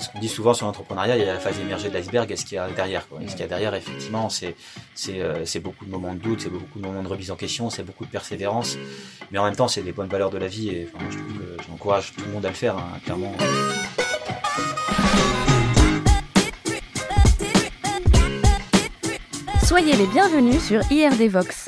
ce qu'on dit souvent sur l'entrepreneuriat, il y a la phase émergée de l'iceberg et ce qu'il y a derrière. Ce qu'il y a derrière, effectivement, euh, c'est beaucoup de moments de doute, c'est beaucoup de moments de remise en question, c'est beaucoup de persévérance. Mais en même temps, c'est des bonnes valeurs de la vie et enfin, je trouve que j'encourage tout le monde à le faire, hein, clairement. Soyez les bienvenus sur IRD Vox,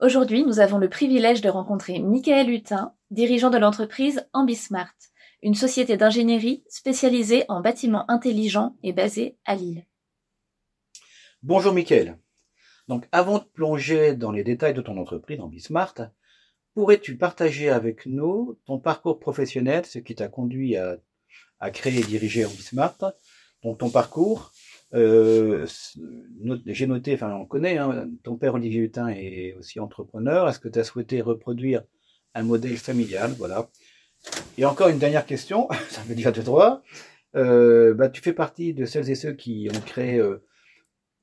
Aujourd'hui, nous avons le privilège de rencontrer Michael Hutin, dirigeant de l'entreprise Ambismart, une société d'ingénierie spécialisée en bâtiments intelligents et basée à Lille. Bonjour Michael. Donc avant de plonger dans les détails de ton entreprise Ambismart, pourrais-tu partager avec nous ton parcours professionnel, ce qui t'a conduit à, à créer et diriger Ambismart, donc ton parcours, euh, j'ai noté, enfin on connaît, hein, ton père Olivier Hutin est aussi entrepreneur. Est-ce que tu as souhaité reproduire un modèle familial? Voilà. Et encore une dernière question, ça veut dire de droit. Euh, bah, tu fais partie de celles et ceux qui ont créé, euh,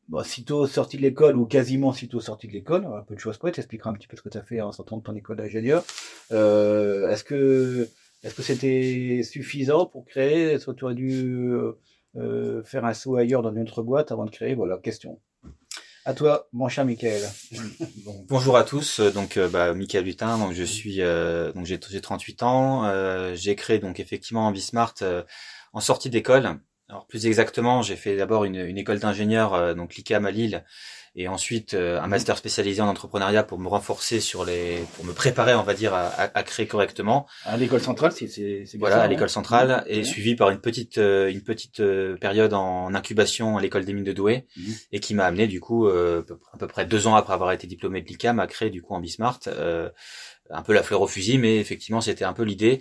bon, sitôt sorti de l'école ou quasiment sitôt sorti de l'école, un peu de choses près, tu expliqueras un petit peu ce que tu as fait en sortant de ton école d'ingénieur. Euh, est-ce que est-ce que c'était suffisant pour créer? Est-ce que tu aurais dû euh, faire un saut ailleurs dans une autre boîte avant de créer Voilà, question. À toi, mon cher Michael. bon. Bonjour à tous. Donc, euh, bah, Michael Lutin. Donc, je suis, euh, donc j'ai 38 ans. Euh, j'ai créé donc effectivement Ambismart euh, en sortie d'école. Alors plus exactement, j'ai fait d'abord une, une, école d'ingénieur, donc l'ICAM à Lille, et ensuite euh, un master spécialisé en entrepreneuriat pour me renforcer sur les, pour me préparer, on va dire, à, à, créer correctement. À l'école centrale, c'est c'est voilà, à l'école centrale, et suivi par une petite euh, une petite euh, période en incubation à l'école des mines de Douai, mmh. et qui m'a amené du coup à peu près deux ans après avoir été diplômé de l'ICAM à créer du coup en Bismart. Un peu la fleur au fusil, mais effectivement, c'était un peu l'idée.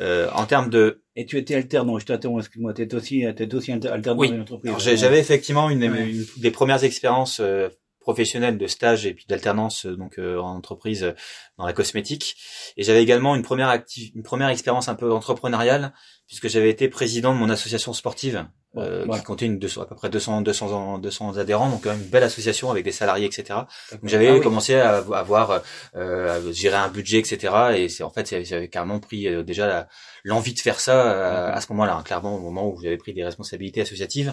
Euh, en termes de... Et tu étais alternant, je t'interromps, excuse-moi, tu étais aussi, étais aussi alternant oui. dans. J'avais effectivement une, ouais. une, des premières expériences euh, professionnelle de stage et puis d'alternance donc euh, en entreprise euh, dans la cosmétique et j'avais également une première active une première expérience un peu entrepreneuriale puisque j'avais été président de mon association sportive euh, ouais. qui deux, à peu près 200 200 200 adhérents donc quand même une belle association avec des salariés etc donc j'avais ah, oui. commencé à avoir euh, à gérer un budget etc et c'est en fait j'avais carrément pris euh, déjà l'envie de faire ça à, à ce moment-là hein, clairement au moment où j'avais pris des responsabilités associatives.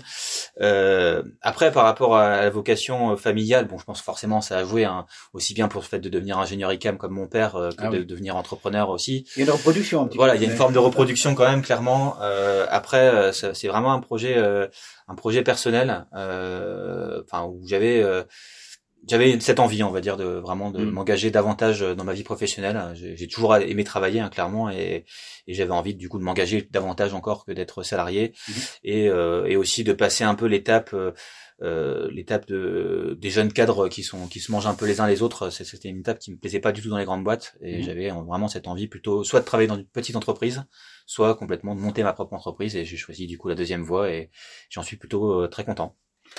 Euh, après par rapport à la vocation familiale bon je pense forcément ça a joué hein, aussi bien pour le fait de devenir ingénieur ICAM comme mon père euh, que ah, de oui. devenir entrepreneur aussi. Il y a une reproduction un petit voilà peu, il y a une forme de reproduction quand même clairement. Euh, après c'est vraiment un projet un projet personnel enfin où j'avais j'avais cette envie, on va dire, de vraiment de mmh. m'engager davantage dans ma vie professionnelle. J'ai toujours aimé travailler, hein, clairement, et, et j'avais envie, du coup, de m'engager davantage encore que d'être salarié, mmh. et, euh, et aussi de passer un peu l'étape, euh, l'étape de des jeunes cadres qui sont qui se mangent un peu les uns les autres. C'était une étape qui me plaisait pas du tout dans les grandes boîtes, et mmh. j'avais vraiment cette envie plutôt soit de travailler dans une petite entreprise, soit complètement de monter ma propre entreprise. Et j'ai choisi du coup la deuxième voie, et j'en suis plutôt euh, très content.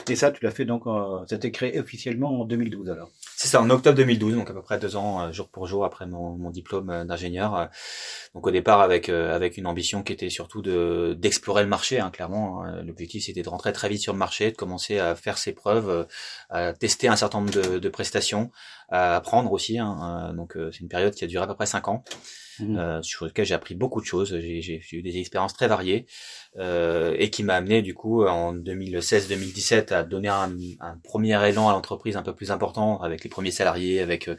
Et ça, tu l'as fait donc, euh, ça a été créé officiellement en 2012 alors. C'est ça, en octobre 2012, donc à peu près deux ans, euh, jour pour jour après mon, diplôme euh, d'ingénieur. Donc au départ avec avec une ambition qui était surtout de d'explorer le marché, hein, clairement. Hein. L'objectif c'était de rentrer très vite sur le marché, de commencer à faire ses preuves, à tester un certain nombre de, de prestations, à apprendre aussi. Hein. Donc c'est une période qui a duré à peu près cinq ans. Mmh. Euh, sur lequel j'ai appris beaucoup de choses. J'ai eu des expériences très variées euh, et qui m'a amené du coup en 2016-2017 à donner un, un, premier élan à l'entreprise un peu plus important avec les premiers salariés, avec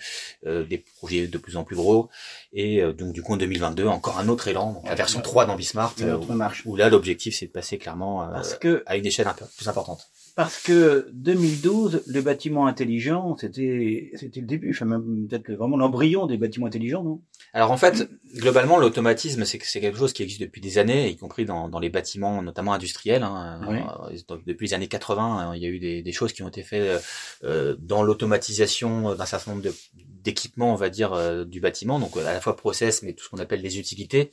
euh, des projets de plus en plus gros. Et euh, donc du coup en 2022 encore un autre élan, donc la version 3 d'Ambismart, euh, où, où, là l'objectif c'est de passer clairement Parce que, à une échelle un peu plus importante parce que 2012, le bâtiment intelligent, c'était c'était le début, enfin même peut-être vraiment l'embryon des bâtiments intelligents, non? Alors en fait, globalement, l'automatisme, c'est c'est quelque chose qui existe depuis des années, y compris dans, dans les bâtiments, notamment industriels. Hein. Oui. Euh, depuis les années 80, hein, il y a eu des, des choses qui ont été faites euh, dans l'automatisation d'un certain nombre d'équipements, on va dire, euh, du bâtiment, donc à la fois process, mais tout ce qu'on appelle les utilités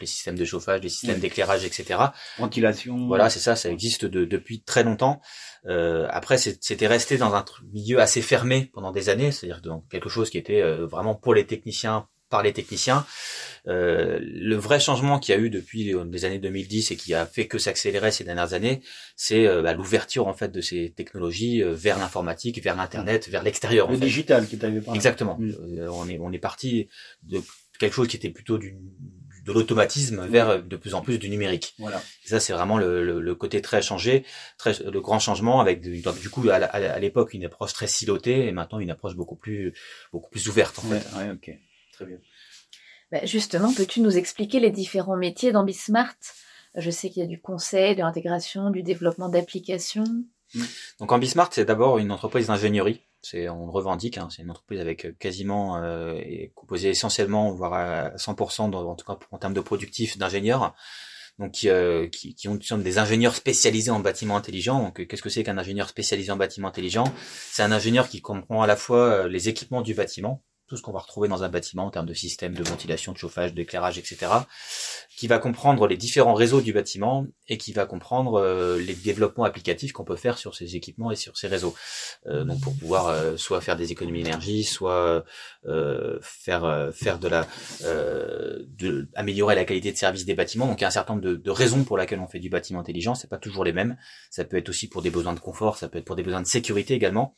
les systèmes de chauffage, les systèmes d'éclairage, etc. Ventilation. Voilà, c'est ça, ça existe de- depuis très longtemps. Euh, après, c'était resté dans un milieu assez fermé pendant des années, c'est-à-dire dans quelque chose qui était euh, vraiment pour les techniciens, par les techniciens. Euh, le vrai changement qu'il y a eu depuis les, années 2010 et qui a fait que s'accélérer ces dernières années, c'est euh, bah, l'ouverture en fait de ces technologies euh, vers l'informatique, vers l'internet, vers l'extérieur. en Le fait. digital qui t'avait parlé. Exactement. Mm. On est on est parti de quelque chose qui était plutôt du de l'automatisme vers de plus en plus du numérique. Voilà. Et ça, c'est vraiment le, le, le côté très changé, très le grand changement avec du, donc, du coup à, l'époque une approche très silotée et maintenant une approche beaucoup plus beaucoup plus ouverte en Ouais, fait. ouais, ok. Très bien. Bah, justement, peux-tu nous expliquer les différents métiers d'Ambismart? Je sais qu'il y a du conseil, de l'intégration, du développement d'applications. Donc Ambismart, c'est d'abord une entreprise d'ingénierie. C'est on revendique. Hein, c'est une entreprise avec euh, quasiment euh, composée essentiellement, voire à 100%, dans- en tout cas en termes de productifs, d'ingénieurs. Donc qui, euh, qui, qui ont, sont des ingénieurs spécialisés en bâtiment intelligent. Donc euh, qu'est-ce que c'est qu'un ingénieur spécialisé en bâtiment intelligent? C'est un ingénieur qui comprend à la fois les équipements du bâtiment, tout ce qu'on va retrouver dans un bâtiment en termes de système de ventilation, de chauffage, d'éclairage, etc. Qui va comprendre les différents réseaux du bâtiment et qui va comprendre euh, les développements applicatifs qu'on peut faire sur ces équipements et sur ces réseaux. Euh, donc pour pouvoir euh, soit faire des économies d'énergie, soit euh, faire euh, faire de la euh, de améliorer la qualité de service des bâtiments. Donc il y a un certain nombre de, de raisons pour lesquelles on fait du bâtiment intelligent. C'est pas toujours les mêmes. Ça peut être aussi pour des besoins de confort, ça peut être pour des besoins de sécurité également.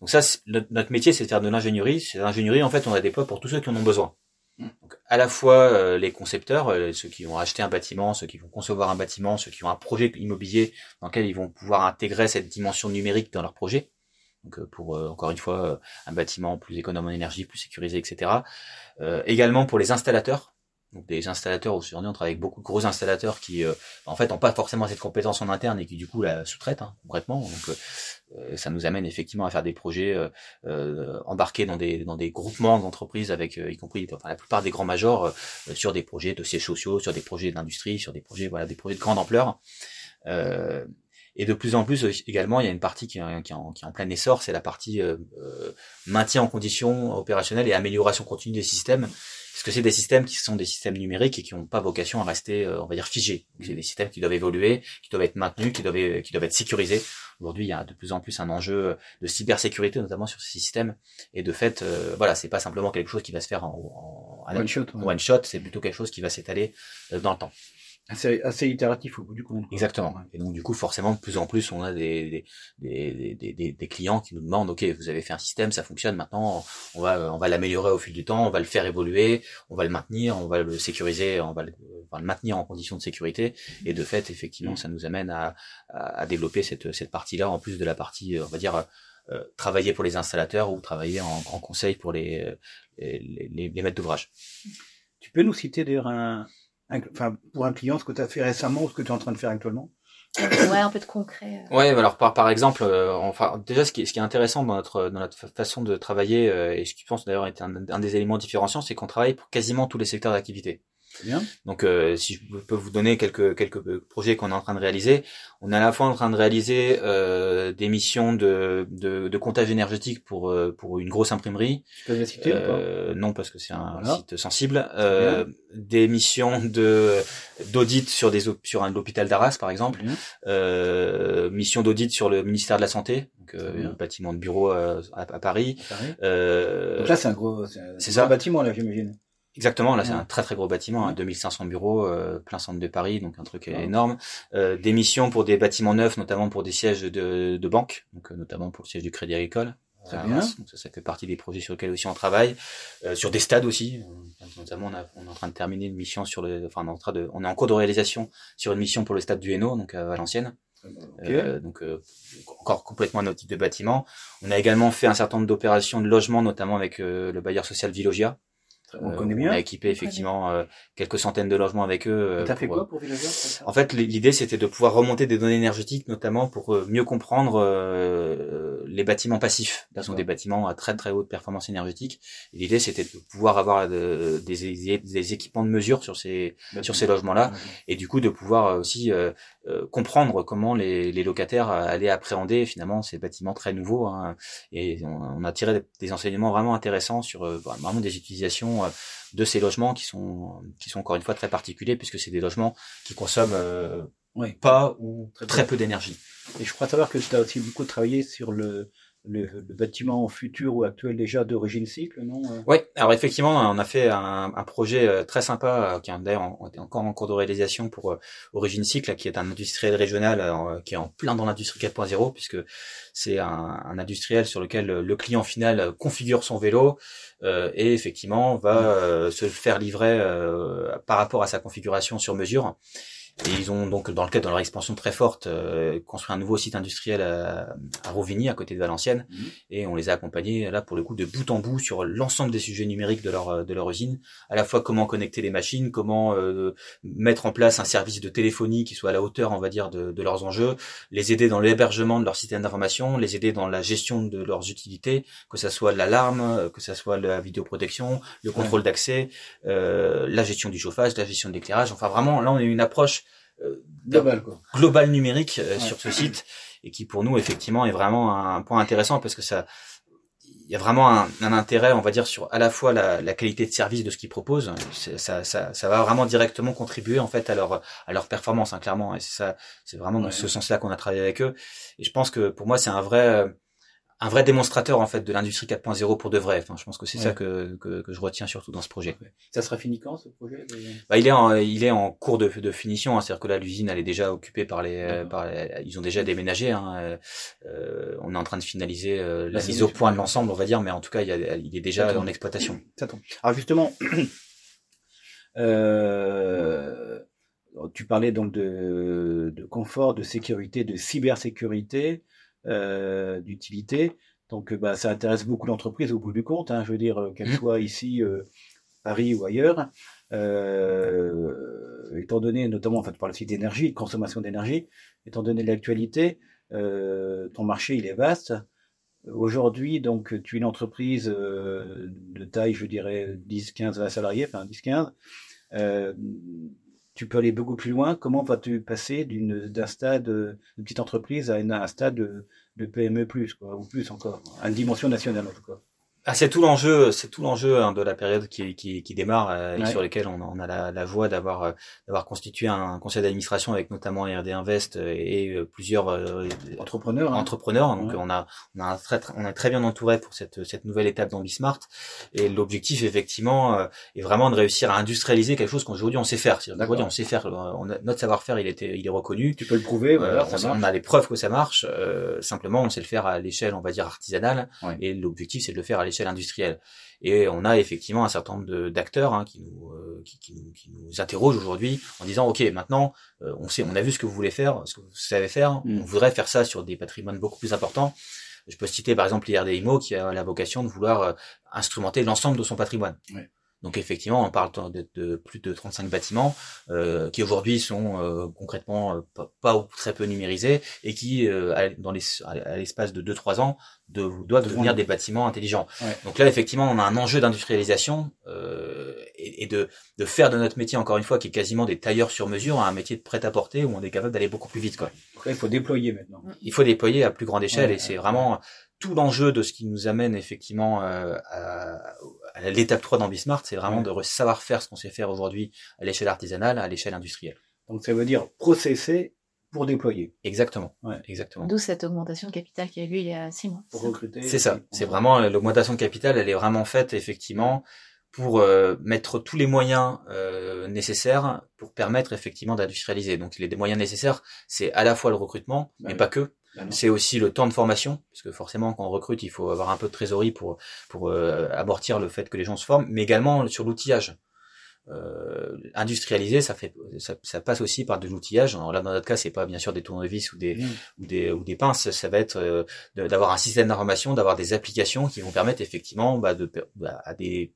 Donc ça, notre, notre métier, c'est de faire de l'ingénierie. C'est l'ingénierie, en fait, on la déploie pour tous ceux qui en ont besoin. Donc, à la fois euh, les concepteurs, euh, ceux qui vont acheter un bâtiment, ceux qui vont concevoir un bâtiment, ceux qui ont un projet immobilier dans lequel ils vont pouvoir intégrer cette dimension numérique dans leur projet. Donc euh, pour euh, encore une fois euh, un bâtiment plus économe en énergie, plus sécurisé, etc. Euh, également pour les installateurs. Donc des installateurs aujourd'hui on travaille avec beaucoup de gros installateurs qui euh, en fait n'ont pas forcément cette compétence en interne et qui du coup la sous-traitent hein, concrètement. Donc euh, euh, ça nous amène effectivement à faire des projets euh, euh, embarqués dans des dans des groupements d'entreprises avec euh, y compris enfin, la plupart des grands majors sur des projets de sièges sociaux, sur des projets d'industrie, sur des projets voilà des projets de grande ampleur. Et de plus en plus euh, également, il y a une partie qui est, qui est en, qui est en plein essor, c'est la partie euh, euh, maintien en condition opérationnelle et amélioration continue des systèmes. Parce que c'est des systèmes qui sont des systèmes numériques et qui n'ont pas vocation à rester, euh, on va dire, figés. C'est des systèmes qui doivent évoluer, qui doivent être maintenus, qui doivent, qui doivent être sécurisés. Aujourd'hui, il y a de plus en plus un enjeu de cybersécurité, notamment sur ces systèmes. Et de fait, euh, voilà, c'est pas simplement quelque chose qui va se faire en, One shot. ouais. one shot, c'est plutôt quelque chose qui va s'étaler dans le temps. Assez, assez itératif au bout du compte. Exactement. Et donc du coup, forcément, de plus en plus, on a des, des, des, des, des, clients qui nous demandent, ok, vous avez fait un système, ça fonctionne, maintenant, on va, on va l'améliorer au fil du temps, on va le faire évoluer, on va le maintenir, on va le sécuriser, on va le, on va le maintenir en conditions de sécurité. Et de fait, effectivement, ça nous amène à, à, à développer cette, cette partie-là, en plus de la partie, euh, on va dire, euh, travailler pour les installateurs ou travailler en, en conseil pour les, euh, les, les, les maîtres d'ouvrage. Tu peux nous citer d'ailleurs un- enfin, pour un client ce que tu as fait récemment ou ce que tu es en train de faire actuellement ouais, un peu de concret. euh. Ouais, alors par par exemple, euh, enfin déjà ce qui est, ce qui est intéressant dans notre dans notre fa- façon de travailler euh, et ce qui je pense d'ailleurs est un, un des éléments différenciants, c'est qu'on travaille pour quasiment tous les secteurs d'activité. Bien. Donc euh, si je peux vous donner quelques quelques projets qu'on est en train de réaliser, on est à la fois en train de réaliser euh, des missions de, de de comptage énergétique pour euh, pour une grosse imprimerie. Tu peux les citer ou pas? Euh, non parce que c'est un Voilà. site sensible. Euh, des missions de d'audit sur des sur un l'hôpital d'Arras par exemple euh, mission d'audit sur le ministère de la Santé, donc euh, un bâtiment de bureau à, à Paris. Euh, Donc là, c'est un gros, c'est un bâtiment, là, j'imagine. Exactement, là c'est un très très gros bâtiment, hein, Ouais. 2500 bureaux, euh, plein centre de Paris, donc un truc Ouais. énorme. Euh, des missions pour des bâtiments neufs, notamment pour des sièges de, de banque, donc euh, notamment pour le siège du Crédit Agricole. Donc ça, ça fait partie des projets sur lesquels aussi on travaille. Euh, sur des stades aussi, Euh, notamment on, a- on est en train de terminer une mission sur le, enfin on est en train de, on est en cours de réalisation sur une mission pour le stade du Hainaut, donc à Valenciennes. Euh, donc euh, encore complètement un autre type de bâtiment. On a également fait un certain nombre d'opérations de logement, notamment avec euh, le bailleur social Villogia. On Euh, connaît On bien. a équipé effectivement euh, quelques centaines de logements avec eux. euh, T'as fait quoi pour Villageois pour ça en fait, l'idée c'était de pouvoir remonter des données énergétiques, notamment pour euh, mieux comprendre euh, les bâtiments passifs, qui sont des bâtiments à très très haute performance énergétique. L'idée c'était de pouvoir avoir euh, des, des équipements de mesure sur ces sur ces logements-là, et du coup de pouvoir euh, aussi euh, euh, comprendre comment les, les, locataires allaient appréhender finalement ces bâtiments très nouveaux. Hein. et on, a tiré des, enseignements vraiment intéressants sur euh, bah, vraiment des utilisations de ces logements qui sont qui sont encore une fois très particuliers puisque c'est des logements qui consomment pas ou très, très peu d'énergie. Et je crois savoir que tu as aussi beaucoup travaillé sur le le, le, bâtiment futur ou actuel déjà d'origine cycle, non euh? Oui, alors effectivement, on a fait un, un projet euh, très sympa euh, qui est d'ailleurs encore en cours de réalisation pour Origine Cycle, qui est un industriel régional qui est en plein dans l'industrie 4.0, puisque c'est un, un, industriel sur lequel le client final configure son vélo et effectivement va se faire livrer par rapport à sa configuration sur mesure. Et ils ont donc, dans le cadre de leur expansion très forte, euh, construit un nouveau site industriel à, à Rovigny, à côté de Valenciennes. Mhm. Et on les a accompagnés, là, pour le coup, de bout en bout sur l'ensemble des sujets numériques de leur, de leur usine. À la fois comment connecter les machines, comment euh, mettre en place un service de téléphonie qui soit à la hauteur, on va dire, de, de leurs enjeux, les aider dans l'hébergement de leur système d'information, les aider dans la gestion de leurs utilités, que ça soit l'alarme, que ça soit la vidéoprotection, le contrôle d'accès, euh, la gestion du chauffage, la gestion de l'éclairage. Enfin, vraiment, là, on a une approche euh, global, quoi. global numérique euh, sur ce site et qui pour nous effectivement est vraiment un point intéressant parce que ça il y a vraiment un, un, intérêt, on va dire, sur à la fois la, la qualité de service de ce qu'ils proposent. Ça, ça, ça, va vraiment directement contribuer en fait à leur à leur performance, hein, clairement. Et c'est ça, c'est vraiment dans ce sens-là qu'on a travaillé avec eux. Et je pense que pour moi, c'est un vrai un vrai démonstrateur en fait de l'industrie 4.0 pour de vrai. Enfin, je pense que c'est ça que, que, que, je retiens surtout dans ce projet. Ça sera fini quand ce projet bah, il est en il est en cours de, de finition. Hein. C'est-à-dire que là l'usine elle est déjà occupée par les, par ils ont déjà déménagé. Hein. Euh, on est en train de finaliser euh, la mise au point de l'ensemble, on va dire, mais en tout cas il, il est déjà en exploitation. Ça tombe. Alors justement. euh, tu parlais donc de, de confort, de sécurité, de cybersécurité euh, d'utilité. Donc, bah, ça intéresse beaucoup l'entreprise au bout du compte. Hein, je veux dire, euh, qu'elle mmh. soit ici, euh, Paris ou ailleurs. Euh, étant donné, notamment, en fait, par le site d'énergie, de consommation d'énergie, étant donné l'actualité, euh, ton marché il est vaste. Aujourd'hui, donc, tu es une entreprise de taille, je dirais, 10, 15, 20 salariés, enfin 10, 15. Tu peux aller beaucoup plus loin. Comment vas-tu passer d'une d'un stade de petite entreprise à, un stade de, PME plus quoi, ou plus encore, à une dimension nationale en tout cas? Ah, c'est tout l'enjeu, c'est tout l'enjeu hein, de la période qui, qui, qui démarre euh, et sur lesquels on, on, a la, la voie d'avoir euh, d'avoir constitué un conseil d'administration avec notamment RD Invest euh, et plusieurs entrepreneurs. Hein. Entrepreneurs. Donc on a on a très on est très bien entouré pour cette cette nouvelle étape d'Ambismart et l'objectif effectivement est vraiment de réussir à industrialiser quelque chose qu'aujourd'hui on sait faire. Aujourd'hui on sait faire on notre savoir-faire il était il est reconnu. Tu peux le prouver. Voilà, on, on, a les preuves que ça marche. simplement on sait le faire à l'échelle on va dire artisanale et l'objectif c'est de le faire à l'échelle industrielle. Et on a effectivement un certain nombre d'acteurs hein, qui, nous, euh, qui, qui, nous, qui nous interrogent aujourd'hui en disant ok maintenant euh, on sait on a vu ce que vous voulez faire, ce que vous savez faire, mm. on voudrait faire ça sur des patrimoines beaucoup plus importants. Je peux citer par exemple l'IRD IMO qui a la vocation de vouloir euh, instrumenter l'ensemble de son patrimoine. Donc effectivement, on parle de, plus de 35 bâtiments euh, qui aujourd'hui sont euh, concrètement euh, pas, ou très peu numérisés et qui, dans les, à l'espace de 2-3 ans, de, doivent devenir des bâtiments intelligents. Donc là, effectivement, on a un enjeu d'industrialisation et, de, de, faire de notre métier, encore une fois, qui est quasiment des tailleurs sur mesure, un métier de prêt-à-porter où on est capable d'aller beaucoup plus vite. Quoi. il faut déployer maintenant. Il faut déployer à plus grande échelle et c'est vraiment tout l'enjeu de ce qui nous amène effectivement euh, à l'étape 3 d'Ambismart, c'est vraiment de savoir faire ce qu'on sait faire aujourd'hui à l'échelle artisanale, à l'échelle industrielle. Donc ça veut dire processer pour déployer. Exactement. Exactement. D'où cette augmentation de capital qui a eu lieu il y a six mois. Pour recruter. C'est ça. C'est vraiment l'augmentation de capital, elle est vraiment faite effectivement pour euh, mettre tous les moyens euh, nécessaires pour permettre effectivement d'industrialiser. Donc les moyens nécessaires, c'est à la fois le recrutement, bah mais pas que. Bah c'est aussi le temps de formation, parce que forcément quand on recrute, il faut avoir un peu de trésorerie pour pour euh, amortir le fait que les gens se forment, mais également sur l'outillage. Euh, industrialiser, ça fait ça, ça, passe aussi par de l'outillage. Alors là, dans notre cas, c'est pas bien sûr des tournevis ou des mmh. ou des ou des pinces. Ça va être euh, d'avoir un système d'information, d'avoir des applications qui vont permettre effectivement bah, de bah, à des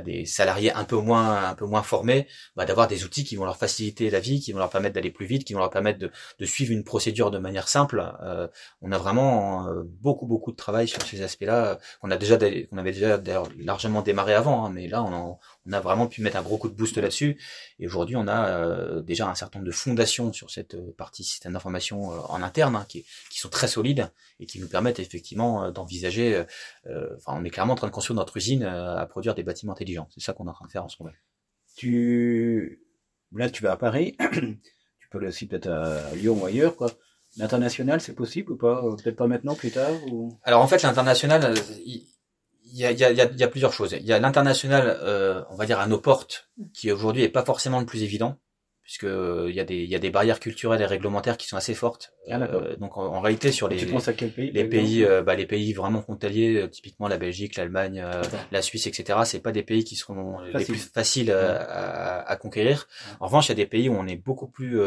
des salariés un peu moins formés, bah, d'avoir des outils qui vont leur faciliter la vie, qui vont leur permettre d'aller plus vite, qui vont leur permettre de, suivre une procédure de manière simple. Euh, on a vraiment euh, beaucoup beaucoup de travail sur ces aspects-là. On a déjà on avait déjà largement démarré avant, hein, mais là on, on, a vraiment pu mettre un gros coup de boost là-dessus. Et aujourd'hui on a euh, déjà un certain nombre de fondations sur cette partie système d'information en interne hein, qui, qui sont très solides et qui nous permettent effectivement d'envisager. Enfin on est clairement en train de construire notre usine à produire des bâtiments c'est ça qu'on est en train de faire en ce moment. Tu, là, tu vas à Paris. tu peux aussi peut-être à Lyon ou ailleurs, quoi. L'international, c'est possible ou pas? Peut-être pas maintenant, plus tard ou... Alors en fait, l'international, il y a, y, a, y a, plusieurs choses. Il y a l'international, euh, on va dire à nos portes, qui aujourd'hui est pas forcément le plus évident puisque euh, il y a des il y a des barrières culturelles et réglementaires qui sont assez fortes. Ah, euh, donc en, réalité sur les tu penses à quel pays les pays euh, bah, les pays vraiment frontaliers typiquement la Belgique, l'Allemagne, la Suisse, etc. C'est pas des pays qui seront les plus faciles à, à, conquérir. En revanche, il y a des pays où on est beaucoup plus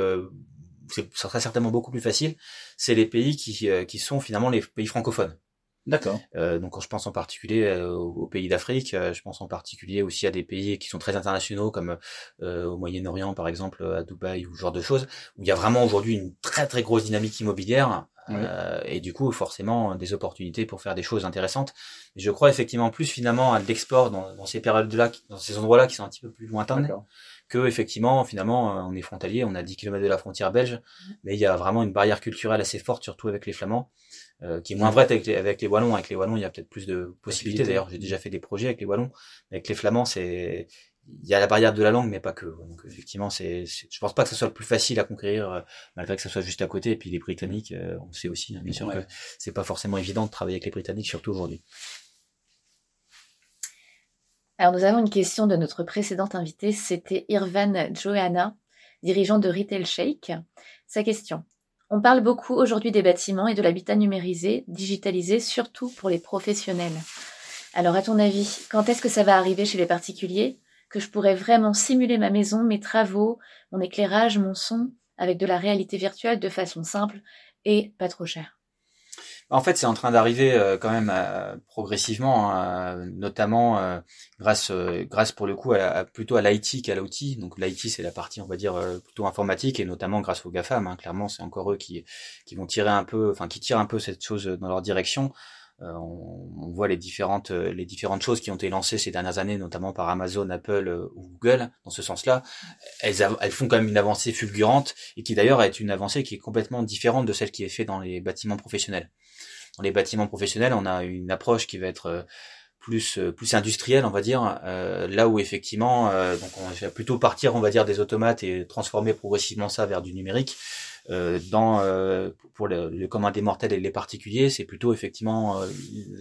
ça sera certainement beaucoup plus facile. C'est les pays qui qui sont finalement les pays francophones. D'accord. Euh, donc je pense en particulier euh, aux pays d'Afrique, euh, je pense en particulier aussi à des pays qui sont très internationaux comme euh, au Moyen-Orient par exemple, à Dubaï ou ce genre de choses, où il y a vraiment aujourd'hui une très très grosse dynamique immobilière et du coup forcément des opportunités pour faire des choses intéressantes. je crois effectivement plus finalement à l'export dans, dans, ces périodes-là, dans ces endroits-là qui sont un petit peu plus lointains que effectivement finalement on est frontalier, on a 10 km de la frontière belge, mais il y a vraiment une barrière culturelle assez forte surtout avec les flamands. Euh, qui est moins vrai avec les, avec les wallons. Avec les wallons, il y a peut-être plus de possibilités. D'ailleurs, j'ai déjà fait des projets avec les wallons. Avec les flamands, c'est il y a la barrière de la langue, mais pas que. Donc effectivement, c'est, je pense pas que ce soit le plus facile à conquérir, euh, malgré que ce soit juste à côté. Et puis les Britanniques, euh, on sait aussi, hein, bien sûr, que c'est pas forcément évident de travailler avec les Britanniques, surtout aujourd'hui. Alors nous avons une question de notre précédente invitée, c'était Irvan Johanna, dirigeant de Retail Shake. Sa question on parle beaucoup aujourd'hui des bâtiments et de l'habitat numérisé, digitalisé, surtout pour les professionnels. Alors à ton avis, quand est-ce que ça va arriver chez les particuliers Que je pourrais vraiment simuler ma maison, mes travaux, mon éclairage, mon son, avec de la réalité virtuelle de façon simple et pas trop cher en fait, c'est en train d'arriver euh, quand même euh, progressivement, hein, notamment euh, grâce, grâce pour le coup à, plutôt à l'IT qu'à l'outil. Donc l'IT, c'est la partie, on va dire, plutôt informatique, et notamment grâce aux GAFAM. Hein, clairement, c'est encore eux qui, qui vont tirer un peu, enfin qui tirent un peu cette chose dans leur direction. On, on, voit les différentes les différentes choses qui ont été lancées ces dernières années, notamment par Amazon, Apple ou Google. Dans ce sens-là, elles, elles font quand même une avancée fulgurante et qui d'ailleurs est une avancée qui est complètement différente de celle qui est faite dans les bâtiments professionnels dans les bâtiments professionnels, on a une approche qui va être euh, plus euh, plus industrielle, on va dire, euh, là où effectivement, donc on va plutôt partir, on va dire, des automates et transformer progressivement ça vers du numérique. dans pour le, le, commun des mortels et les particuliers, c'est plutôt effectivement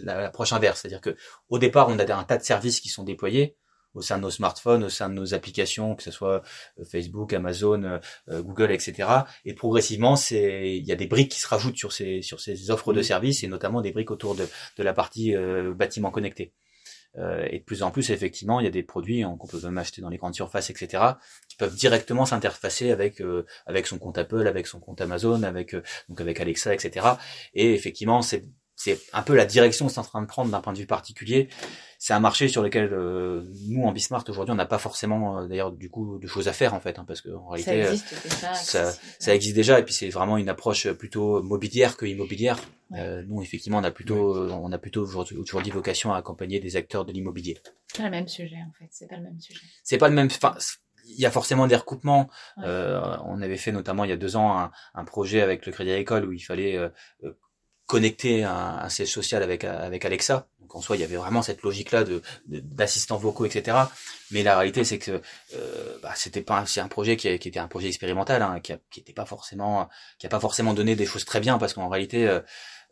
l'approche inverse, c'est-à-dire que au départ, on a un tas de services qui sont déployés au sein de nos smartphones, au sein de nos applications, que ce soit euh, Facebook, Amazon, euh, euh, Google, etc. Et progressivement, c'est il y a des briques qui se rajoutent sur ces sur ces offres de services et notamment des briques autour de, de la partie bâtiment connecté. et de plus en plus, effectivement, il y a des produits hein, qu'on peut même acheter dans les grandes surfaces, etc., qui peuvent directement s'interfacer avec avec son compte Apple, avec son compte Amazon, avec donc avec Alexa, etc. Et effectivement, c'est c'est un peu la direction que c'est en train de prendre d'un point de vue particulier c'est un marché sur lequel euh, nous en Bismart aujourd'hui on n'a pas forcément euh, d'ailleurs du coup de choses à faire en fait hein, parce que en réalité ça existe, déjà, ça, ça, existe déjà et puis c'est vraiment une approche plutôt mobilière que immobilière. Euh, nous effectivement on a plutôt on a plutôt aujourd'hui vocation à accompagner des acteurs de l'immobilier. C'est pas le même sujet en fait, c'est pas le même sujet. C'est pas le même enfin il y a forcément des recoupements. Euh, on avait fait notamment il y a deux ans un, un projet avec le Crédit Agricole où il fallait connecter un, un siège social avec avec Alexa. Donc en soi, il y avait vraiment cette logique-là de d'assistants vocaux, etc. Mais la réalité, c'est que euh, bah, c'était pas c'est un projet qui, qui, était un projet expérimental, hein, qui, a, qui était pas forcément qui a pas forcément donné des choses très bien parce qu'en réalité. Euh,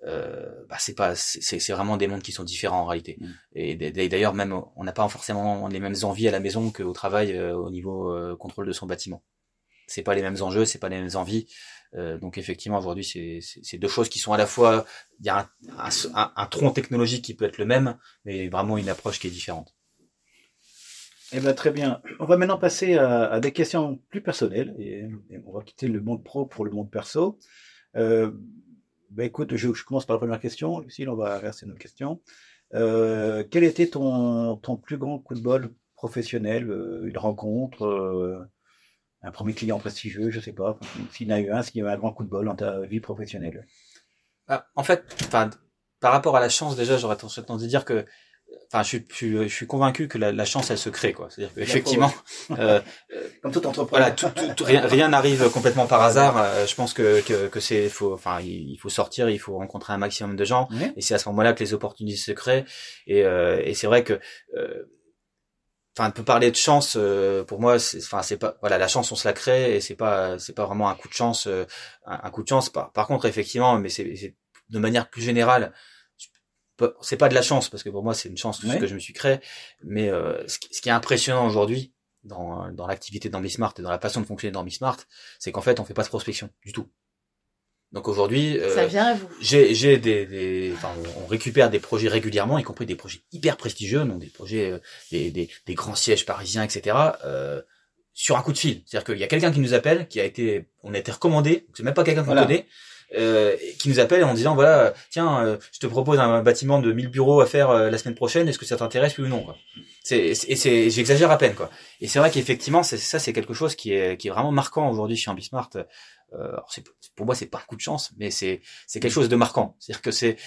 euh, bah c'est pas c'est vraiment des mondes qui sont différents en réalité mmh. et d'ailleurs même on n'a pas forcément les mêmes envies à la maison qu'au travail euh, au niveau euh, contrôle de son bâtiment c'est pas les mêmes enjeux c'est pas les mêmes envies euh, donc effectivement aujourd'hui c'est deux choses qui sont à la fois il y a un, tronc technologique qui peut être le même mais vraiment une approche qui est différente. Eh ben très bien. On va maintenant passer à, des questions plus personnelles on va quitter le monde pro pour le monde perso. Euh, ben écoute, je, commence par la première question. Lucille, on va rester nos questions. Euh, quel était ton, ton plus grand coup de bol professionnel, euh, une rencontre, un premier client prestigieux, je sais pas, s'il y en a eu un, s'il y a eu un grand coup de bol dans ta vie professionnelle. Ah, en fait, enfin, par rapport à la chance, déjà, j'aurais tendance à dire que enfin, je suis, je, suis, je suis convaincu que la, la, chance, elle se crée, quoi. C'est-à-dire qu'effectivement, euh, comme tout entrepreneur, voilà, tout, tout, rien n'arrive complètement par hasard. Euh, je pense que que, que c'est, faut, enfin, il faut sortir, il faut rencontrer un maximum de gens, et c'est à ce moment-là que les opportunités se créent. Et, euh, et c'est vrai que euh, enfin, on peut parler de chance. Euh, pour moi, c'est, enfin, c'est pas, voilà, la chance, on se la crée et c'est pas, c'est pas vraiment un coup de chance, un, un, coup de chance. Par, par contre, effectivement, mais c'est, de manière plus générale, c'est pas de la chance parce que pour moi c'est une chance tout ce que je me suis créé mais euh, ce, qui, est impressionnant aujourd'hui dans, dans l'activité d'Ambismart et dans la façon de fonctionner d'Ambismart c'est qu'en fait on fait pas de prospection du tout donc aujourd'hui euh, j'ai j'ai des, des enfin, on récupère des projets régulièrement y compris des projets hyper prestigieux donc des projets euh, des, des, des, grands sièges parisiens etc euh, sur un coup de fil. C'est-à-dire qu'il y a quelqu'un qui nous appelle qui a été on a été recommandé c'est même pas quelqu'un qu'on voilà. connaît euh, qui nous appelle en disant voilà tiens euh, je te propose un bâtiment de 1000 bureaux à faire euh, la semaine prochaine est-ce que ça t'intéresse oui ou non quoi. C'est et c'est j'exagère à peine quoi. Et c'est vrai qu'effectivement c'est ça c'est quelque chose qui est qui est vraiment marquant aujourd'hui chez Ambismart euh, pour moi c'est pas un coup de chance mais c'est c'est quelque chose de marquant c'est-à-dire que c'est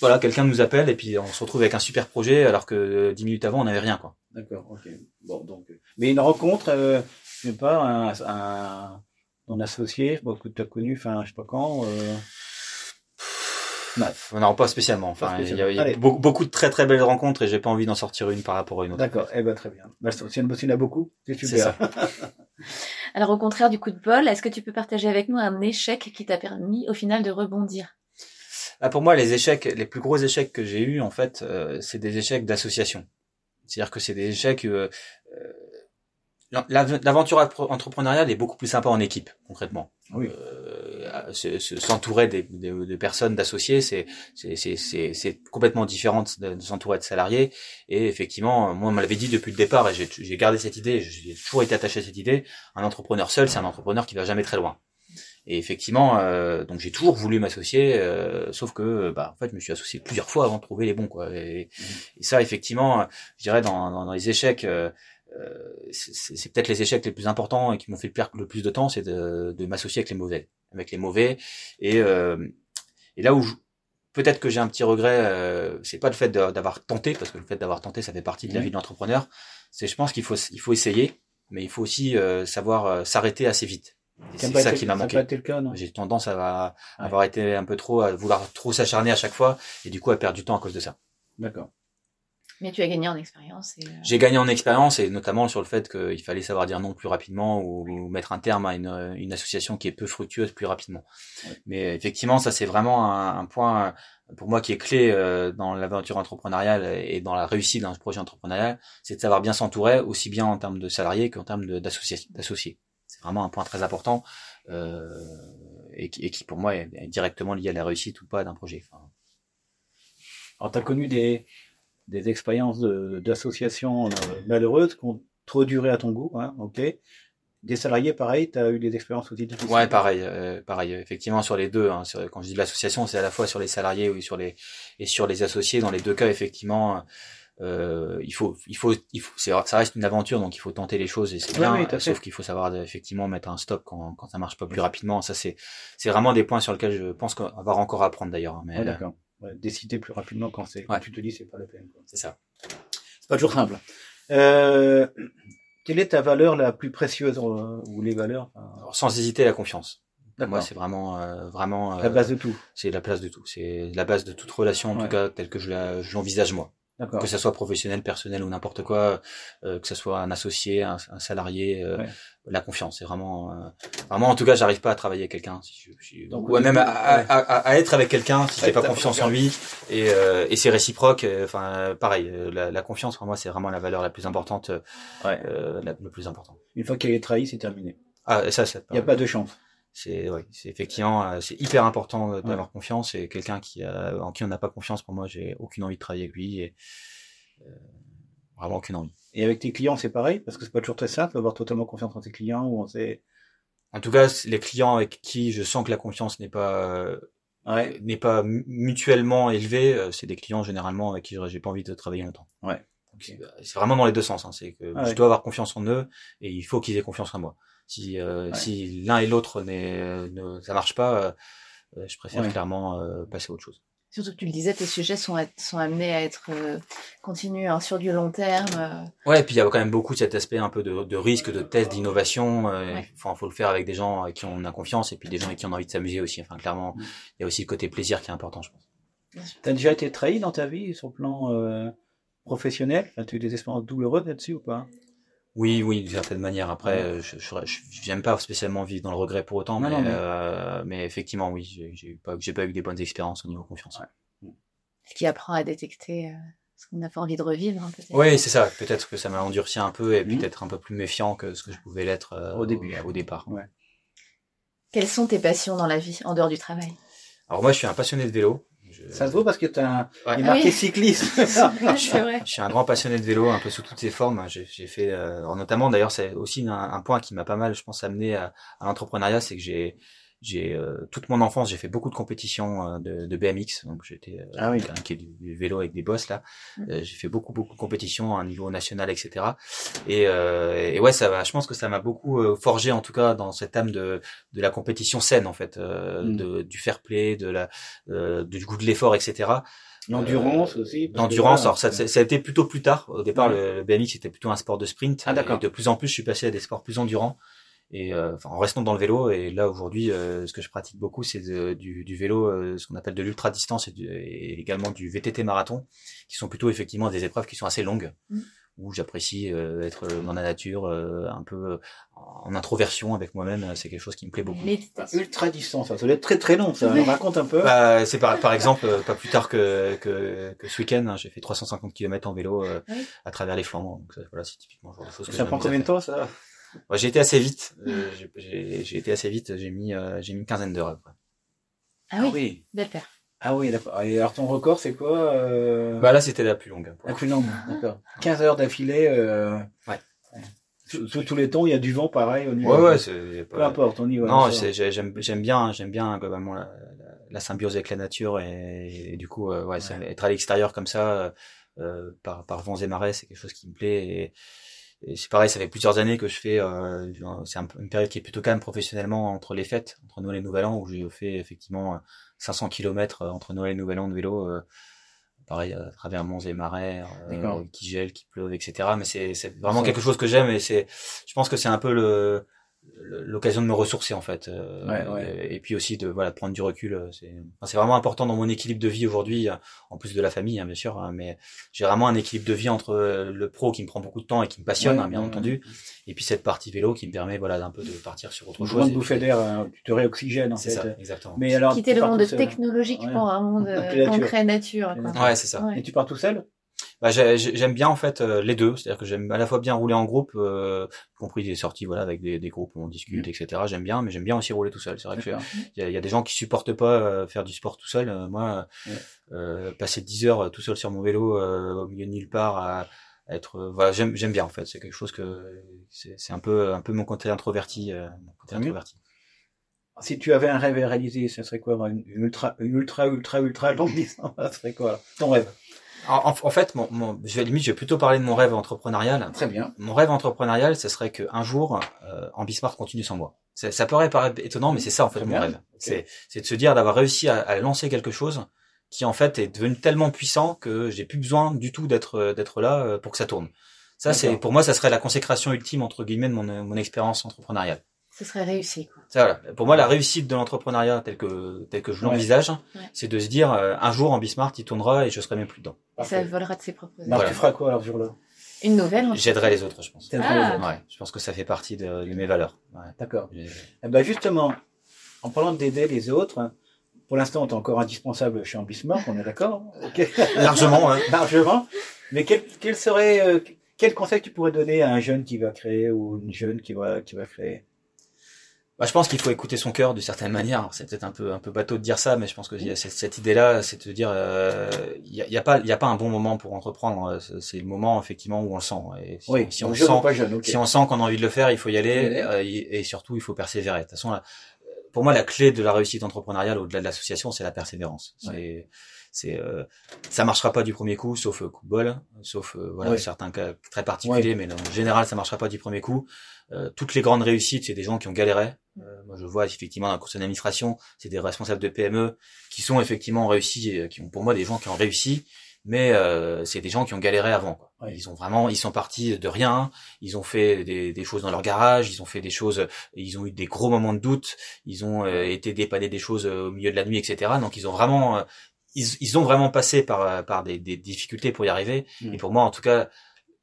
voilà quelqu'un nous appelle et puis on se retrouve avec un super projet alors que dix minutes avant on n'avait rien quoi d'accord ok bon donc mais une rencontre je sais pas un, un associé, bon, que tu as connu, enfin, je sais pas quand. Euh... Non, pas spécialement. Enfin, il y a, y a beaucoup, beaucoup, de très très belles rencontres et j'ai pas envie d'en sortir une par rapport à une autre. D'accord, eh ben très bien. Bah, si il y en a beaucoup, c'est super. Ça. Alors au contraire du coup de bol, est-ce que tu peux partager avec nous un échec qui t'a permis au final de rebondir? Ah, Pour moi, les échecs, les plus gros échecs que j'ai eus, en fait, euh, c'est des échecs d'association. C'est-à-dire que c'est des échecs euh, euh L'aventure entrepreneuriale est beaucoup plus sympa en équipe, concrètement. Oui. Euh, s'entourer des, des, des, personnes, d'associés, c'est c'est complètement différent de, de s'entourer de salariés. Et effectivement, moi, on me l'avait dit depuis le départ, et j'ai gardé cette idée. J'ai toujours été attaché à cette idée. Un entrepreneur seul, c'est un entrepreneur qui va jamais très loin. Et effectivement, euh, donc j'ai toujours voulu m'associer, euh, sauf que, bah, en fait, je me suis associé plusieurs fois avant de trouver les bons, quoi. Et, mmh. et ça, effectivement, je dirais dans, dans, dans les échecs. Euh, euh, c'est peut-être les échecs les plus importants et qui m'ont fait perdre le plus de temps, c'est de, de m'associer avec les mauvais, avec les mauvais. Et, euh, et là où peut-être que j'ai un petit regret, euh, c'est pas le fait d'avoir tenté, parce que le fait d'avoir tenté, ça fait partie de la vie de l'entrepreneur. C'est, je pense qu'il faut, il faut essayer, mais il faut aussi euh, savoir euh, s'arrêter assez vite. C'est ça qui m'a manqué. J'ai tendance à, à avoir été un peu trop, à vouloir trop s'acharner à chaque fois, et du coup à perdre du temps à cause de ça. D'accord. Mais tu as gagné en expérience. Et... Euh, J'ai gagné en expérience et notamment sur le fait qu'il fallait savoir dire non plus rapidement ou, mettre un terme à une, une, association qui est peu fructueuse plus rapidement. Mais effectivement, ça c'est vraiment un, un, point pour moi qui est clé euh, dans l'aventure entrepreneuriale et dans la réussite d'un projet entrepreneurial, c'est de savoir bien s'entourer aussi bien en termes de salariés qu'en termes d'associés. C'est vraiment un point très important euh, et, qui, et, qui, pour moi est directement lié à la réussite ou pas d'un projet. Enfin... Alors, tu as connu des, des expériences d'associations euh, malheureuses qui ont trop duré à ton goût, hein, ok. Des salariés, pareil, tu as eu des expériences aussi difficiles Ouais, pareil, euh, pareil. Effectivement, sur les deux. Hein, quand je dis l'association, c'est à la fois sur les salariés ou sur les et sur les associés. Dans les deux cas, effectivement, euh, il faut, il faut, il faut. Ça reste une aventure, donc il faut tenter les choses et c'est bien. sauf qu'il faut savoir effectivement mettre un stop quand quand ça marche pas plus rapidement. Ça, c'est c'est vraiment des points sur lesquels je pense avoir encore à apprendre d'ailleurs. Hein, mais d'accord décider plus rapidement quand c'est tu te dis c'est pas la peine. C'est ça. C'est pas toujours simple. Euh, quelle est ta valeur la plus précieuse euh, ou les valeurs enfin... Sans hésiter, la confiance. Moi, c'est vraiment, euh, vraiment la base de tout. C'est la place de tout. C'est la base de toute relation, en tout cas telle que je l'envisage moi que ça soit professionnel, personnel ou n'importe quoi, euh, que ce soit un associé, un, un salarié, euh, la confiance, c'est vraiment, euh, vraiment en tout cas, j'arrive pas à travailler avec quelqu'un, si si, ou même à, à, à, être avec quelqu'un si j'ai pas confiance en lui et, euh, et c'est réciproque. Enfin, pareil, la, la, confiance pour moi c'est vraiment la valeur la plus importante, ouais. le plus important. Une fois qu'elle est trahie, c'est terminé. Ah, ça, ça. Il n'y a pas de chance c'est ouais, c'est effectivement c'est hyper important d'avoir confiance et quelqu'un qui a, en qui on n'a pas confiance pour moi j'ai aucune envie de travailler avec lui et euh, vraiment aucune envie et avec tes clients c'est pareil? Parce que c'est pas toujours très simple d'avoir totalement confiance en tes clients ou on sait en tout cas les clients avec qui je sens que la confiance n'est pas ouais. n'est pas mutuellement élevée c'est des clients généralement avec qui j'ai pas envie de travailler longtemps ouais C'est c'est vraiment dans les deux sens. Hein. C'est que je dois avoir confiance en eux et il faut qu'ils aient confiance en moi. Si euh, Ouais. si l'un et l'autre n'est ne ça marche pas, euh, euh, je préfère Ouais. clairement euh, passer à autre chose. Surtout que tu le disais, tes sujets sont, amenés à être euh, continus hein, sur du long terme. euh. Ouais, et puis il y a quand même beaucoup de cet aspect un peu de, de risque, de test, d'innovation. Euh, Ouais. Enfin, faut le faire avec des gens avec qui on a confiance et puis des gens avec qui on a envie de s'amuser aussi. Enfin, clairement, Mm. il y a aussi le côté plaisir qui est important, je pense. T'as déjà été trahi dans ta vie sur le plan euh, professionnel? Enfin, Tu as eu des expériences douloureuses là-dessus ou pas? Oui, oui, d'une certaine manière. Après, Ouais. euh, je, j'aime pas spécialement vivre dans le regret pour autant, Non, mais, non, mais- euh, mais effectivement, oui, j'ai, pas, pas eu des bonnes expériences au niveau confiance. Ouais. Ce qui apprend à détecter euh, ce qu'on n'a pas envie de revivre. hein. Oui, c'est ça. Peut-être que ça m'a endurci un peu et Mhm. peut-être un peu plus méfiant que ce que je pouvais l'être euh, Au début. Au, départ. Quelles sont tes passions dans la vie, en dehors du travail? Alors moi, je suis un passionné de vélo. Je, Ça se voit parce que tu as Ouais. il est marqué oui. cycliste. Je suis un grand passionné de vélo, un peu sous toutes ses formes. J'ai, j'ai fait, euh, notamment d'ailleurs, c'est aussi un, un point qui m'a pas mal, je pense, amené à, à l'entrepreneuriat, c'est que j'ai, j'ai euh, toute mon enfance, j'ai fait beaucoup de compétitions euh, de, de BMX. Donc j'étais euh, Ah oui. quelqu'un qui est du, du vélo avec des bosses là. Euh, j'ai fait beaucoup beaucoup de compétitions à un niveau national, etc. Et, euh, et ouais, ça, va- je pense que ça m'a beaucoup euh, forgé en tout cas dans cette âme de de la compétition saine en fait, euh, Mm. de, du fair play, de la euh, du goût de l'effort, etc. L'endurance aussi. L'endurance, alors ça, ça, a été plutôt plus tard. Au départ, Ouais. le, le BMX était plutôt un sport de sprint. Ah, d'accord. De plus en plus, je suis passé à des sports plus endurants. Et euh, enfin, en restant dans le vélo. Et là, aujourd'hui, euh, ce que je pratique beaucoup, c'est du, du vélo, euh, ce qu'on appelle de l'ultra distance et, du- et également du VTT marathon, qui sont plutôt effectivement des épreuves qui sont assez longues, Mm. où j'apprécie euh, être dans la nature, euh, un peu en introversion avec moi-même. C'est quelque chose qui me plaît beaucoup. Méditation. Ultra distance, ça doit être très très long. Ça. On raconte un peu. Bah, c'est par, par exemple euh, pas plus tard que, que, que ce week-end, hein, j'ai fait 350 km en vélo euh, Oui. à travers les Flandres. Donc ça, voilà, c'est typiquement le genre de choses que ça prend combien de temps ça? J'ai été assez vite. Euh, j'ai- été assez vite. J'ai mis euh, j'ai mis une quinzaine d'heures après. Ah oui, belle paire. Ah oui, d'accord. Et alors ton record, c'est quoi euh... Bah là c'était la plus longue. La plus longue, d'accord. 15 heures d'affilée. Euh... Ouais. Sous, tous les tons, il y a du vent pareil au niveau. Ouais ouais. c'est Peu importe, on y va. Non, c'est- j'aime j'aime bien j'aime bien globalement la, la, la symbiose avec la nature et, et du coup euh, ouais, ça- être à l'extérieur comme ça euh, par par vents et marées c'est quelque chose qui me plaît et c'est pareil ça fait plusieurs années que je fais euh, c'est un une période qui est plutôt calme professionnellement entre les fêtes entre Noël et Nouvel An où j'ai fait effectivement euh, 500 km entre Noël et Nouvel An de vélo euh, pareil à travers monts et marais euh, qui gèlent qui pleuvent etc mais c'est vraiment quelque chose que j'aime et c'est je pense que c'est un peu le- l'occasion de me ressourcer en fait euh, Ouais, ouais. et puis aussi de voilà de prendre du recul euh, c'est enfin, c'est vraiment important dans mon équilibre de vie aujourd'hui euh, en plus de la famille hein, bien sûr hein, mais j'ai vraiment un équilibre de vie entre le pro qui me prend beaucoup de temps et qui me passionne Ouais, hein, bien ouais, entendu et puis cette partie vélo qui me permet voilà d'un peu de partir sur autre chose bouffée puis- d'air, hein, tu te réoxygènes en c'est fait. ça exactement Mais alors, Quitter le monde technologique Ouais. pour un monde La nature. concret nature. quoi. ouais c'est ça Ouais. Et tu pars tout seul? Bah, j'ai- j'ai- j'aime bien en fait euh, les deux, c'est-à-dire que j'aime à la fois bien rouler en groupe, euh, y compris des sorties voilà avec des, des groupes où on discute, Mhm. etc. J'aime bien, mais j'aime bien aussi rouler tout seul. C'est vrai que D'accord. il y a, y a des gens qui supportent pas euh, faire du sport tout seul. Euh, moi, euh, passer 10 heures tout seul sur mon vélo euh, au milieu de nulle part, à, être, euh, voilà, j'aime j'aime bien en fait. C'est quelque chose que c'est c'est un peu un peu mon côté introverti, euh, mon côté introverti. Si tu avais un rêve à réaliser, ce serait quoi une, une ultra, une ultra, ultra, ultra longue distance Ce serait quoi alors? Ton rêve? En, en- en fait, mon, mon, je vais limite, je vais plutôt parler de mon rêve entrepreneurial. Très bien. Mon rêve entrepreneurial, ce serait qu'un jour, euh, Ambismart continue sans moi. Ça, ça paraît paraître étonnant, mais c'est ça en fait Très mon bien. rêve. C'est, c'est de se dire d'avoir réussi à, à lancer quelque chose qui en fait est devenu tellement puissant que j'ai plus besoin du tout d'être euh, d'être là euh, pour que ça tourne. Ça, c'est pour moi, ça serait la consécration ultime entre guillemets de mon, mon expérience entrepreneuriale. Ce serait réussi. Quoi. Ça, voilà. Pour moi, la réussite de l'entrepreneuriat tel que tel que je Ouais. l'envisage, Ouais. c'est de se dire euh, un jour Ambismart il tournera et je serai même plus dedans. Et ça volera de ses propres ailes. Voilà. tu feras quoi alors ce jour-là? Une nouvelle. en fait. J'aiderai les autres, je pense. Ah. les autres. Ouais, je pense que ça fait partie de, de mes valeurs. Ouais. D'accord. Eh ben justement, en parlant d'aider les autres, pour l'instant, tu es encore indispensable chez Ambismart, on est d'accord Ok. Largement, hein. Largement. Mais quel, quel serait, euh, quel conseil tu pourrais donner à un jeune qui va créer ou une jeune qui va, qui va créer? Bah, je pense qu'il faut écouter son cœur d'une certaine manière. C'est peut-être un peu un peu bateau de dire ça, mais je pense que y a cette, cette idée-là, c'est de dire, euh, il y, a, il y a pas il y a pas un bon moment pour entreprendre. C'est- C'est le moment effectivement où on le sent. Et si, Oui, si on sent, jeune, si on sent qu'on a envie de le faire, il faut y aller euh, et, surtout il faut persévérer. De toute façon, pour moi, la clé de la réussite entrepreneuriale au-delà de l'association, c'est la persévérance. C'est c'est euh, ça marchera pas du premier coup, sauf coup de bol, sauf voilà Ouais. certains cas très particuliers, mais en général ça marchera pas du premier coup. Euh, toutes les grandes réussites, c'est des gens qui ont galéré. Euh, moi, je vois effectivement dans le conseil d'administration, c'est des responsables de PME qui sont effectivement réussis, et qui ont pour moi des gens qui ont réussi, mais euh, c'est des gens qui ont galéré avant. Quoi. Ouais. Ils ont vraiment, ils sont partis de rien. Ils ont fait des, des choses dans leur garage, ils ont fait des choses, ils ont eu des gros moments de doute, ils ont euh, été dépannés des choses euh, au milieu de la nuit, etc. Donc ils ont vraiment, euh, ils, ils ont vraiment passé par par des, des difficultés pour y arriver. Mm. Et pour moi, en tout cas,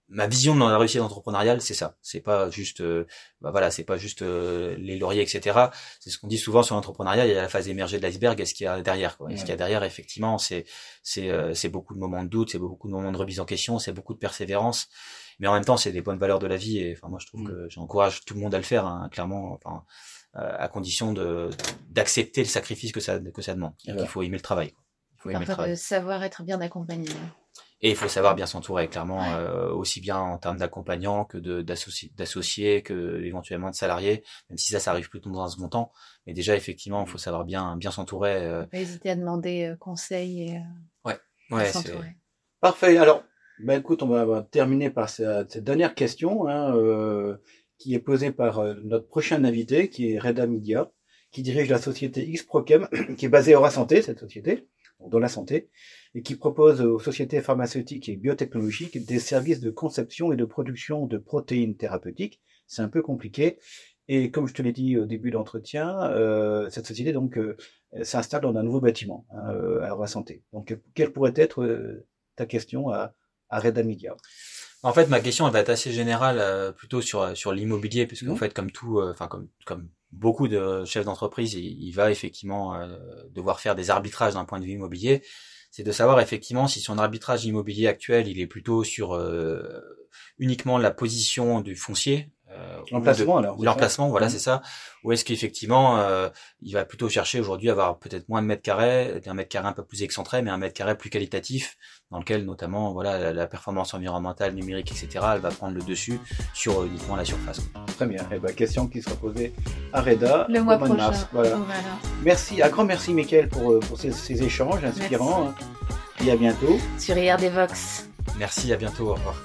ma vision de la réussite entrepreneuriale, c'est ça. C'est pas juste, euh, bah voilà, c'est pas juste euh, les lauriers, etc. C'est ce qu'on dit souvent sur l'entrepreneuriat. Il y a la phase émergée de l'iceberg et ce qu'il y a derrière. Quoi? Et ce qu'il y a derrière, effectivement, c'est c'est euh, c'est beaucoup de moments de doute, c'est beaucoup de moments de remise en question, c'est beaucoup de persévérance. Mais en même temps, c'est des bonnes valeurs de la vie. Et enfin, moi, je trouve Mm. que j'encourage tout le monde à le faire, hein, clairement. Enfin, euh, à condition de d'accepter le sacrifice que ça que ça demande. Et. Il faut aimer le travail. quoi. Il faut savoir être bien accompagné. Et il faut savoir bien s'entourer, clairement, Ouais. euh, aussi bien en termes d'accompagnants que de d'associés, que éventuellement de salariés, même si ça, ça arrive plutôt dans un second temps. Mais déjà, effectivement, il faut savoir bien bien s'entourer. euh, Pas hésiter à demander euh, conseil et euh, ouais, c'est s'entourer. Parfait. Alors, ben écoute, on va, terminer par cette, cette dernière question hein, euh, qui est posée par euh, notre prochain invité, qui est Reda Media, qui dirige la société Xprochem, qui est basée à Santé, cette société, dans la santé, et qui propose aux sociétés pharmaceutiques et biotechnologiques des services de conception et de production de protéines thérapeutiques. C'est un peu compliqué. Et comme je te l'ai dit au début d'entretien, euh, cette société donc euh, s'installe dans un nouveau bâtiment hein, euh, à Roi Santé. Donc, quelle pourrait être ta question à, à Reda En fait, ma question elle va être assez générale, euh, plutôt sur sur l'immobilier, puisque Mhm. en fait, comme tout, euh, enfin comme comme beaucoup de chefs d'entreprise, il, il va effectivement euh, devoir faire des arbitrages d'un point de vue immobilier. C'est de savoir effectivement si son arbitrage immobilier actuel, il est plutôt sur euh, uniquement la position du foncier. Euh, L'emplacement alors l'emplacement, voilà, Mhm. c'est ça. Ou est-ce qu'effectivement, euh, il va plutôt chercher aujourd'hui à avoir peut-être moins de mètres carrés, un mètre carré un peu plus excentré, mais un mètre carré plus qualitatif, dans lequel notamment, voilà, la, la performance environnementale, numérique, etc., elle va prendre le dessus sur euh, uniquement la surface. Très bien. Eh ben, question qui sera posée à Reda Le mois au mois de prochain. mars. Voilà. Voilà. Merci, un grand merci Mickaël pour, euh, pour ces, ces échanges inspirants. Et à bientôt. Sur IRD Vox. Merci, à bientôt, au revoir.